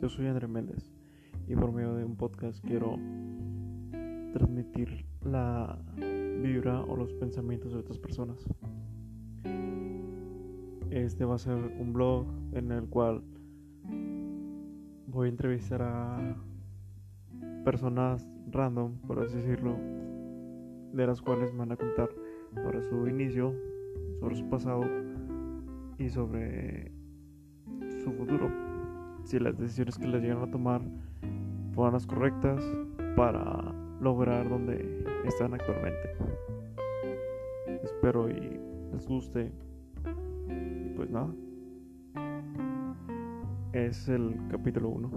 Yo soy André Méndez y por medio de un podcast quiero transmitir la vibra o los pensamientos de otras personas. Este va a ser un blog en el cual voy a entrevistar a personas random, por así decirlo, de las cuales me van a contar sobre su inicio, sobre su pasado y sobre su futuro. Si las decisiones que les llegan a tomar fueron las correctas para lograr donde están actualmente. Espero y les guste. Y pues nada. Es el capítulo 1.